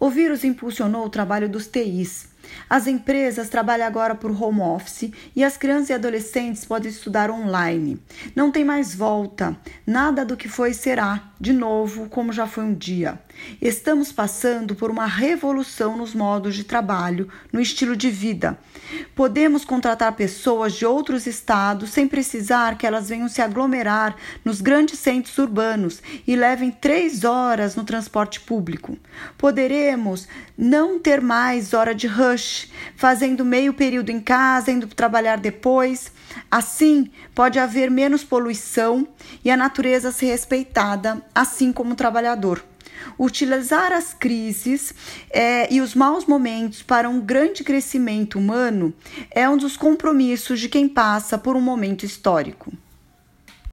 O vírus impulsionou o trabalho dos TIs. As empresas trabalham agora por home office e as crianças e adolescentes podem estudar online. Não tem mais volta, nada do que foi será, de novo, como já foi um dia. Estamos passando por uma revolução nos modos de trabalho, no estilo de vida. Podemos contratar pessoas de outros estados sem precisar que elas venham se aglomerar nos grandes centros urbanos e levem três horas no transporte público. Poderemos não ter mais hora de rush, fazendo meio período em casa, indo trabalhar depois. Assim, pode haver menos poluição e a natureza ser respeitada, assim como o trabalhador. Utilizar as crises é, e os maus momentos para um grande crescimento humano é um dos compromissos de quem passa por um momento histórico.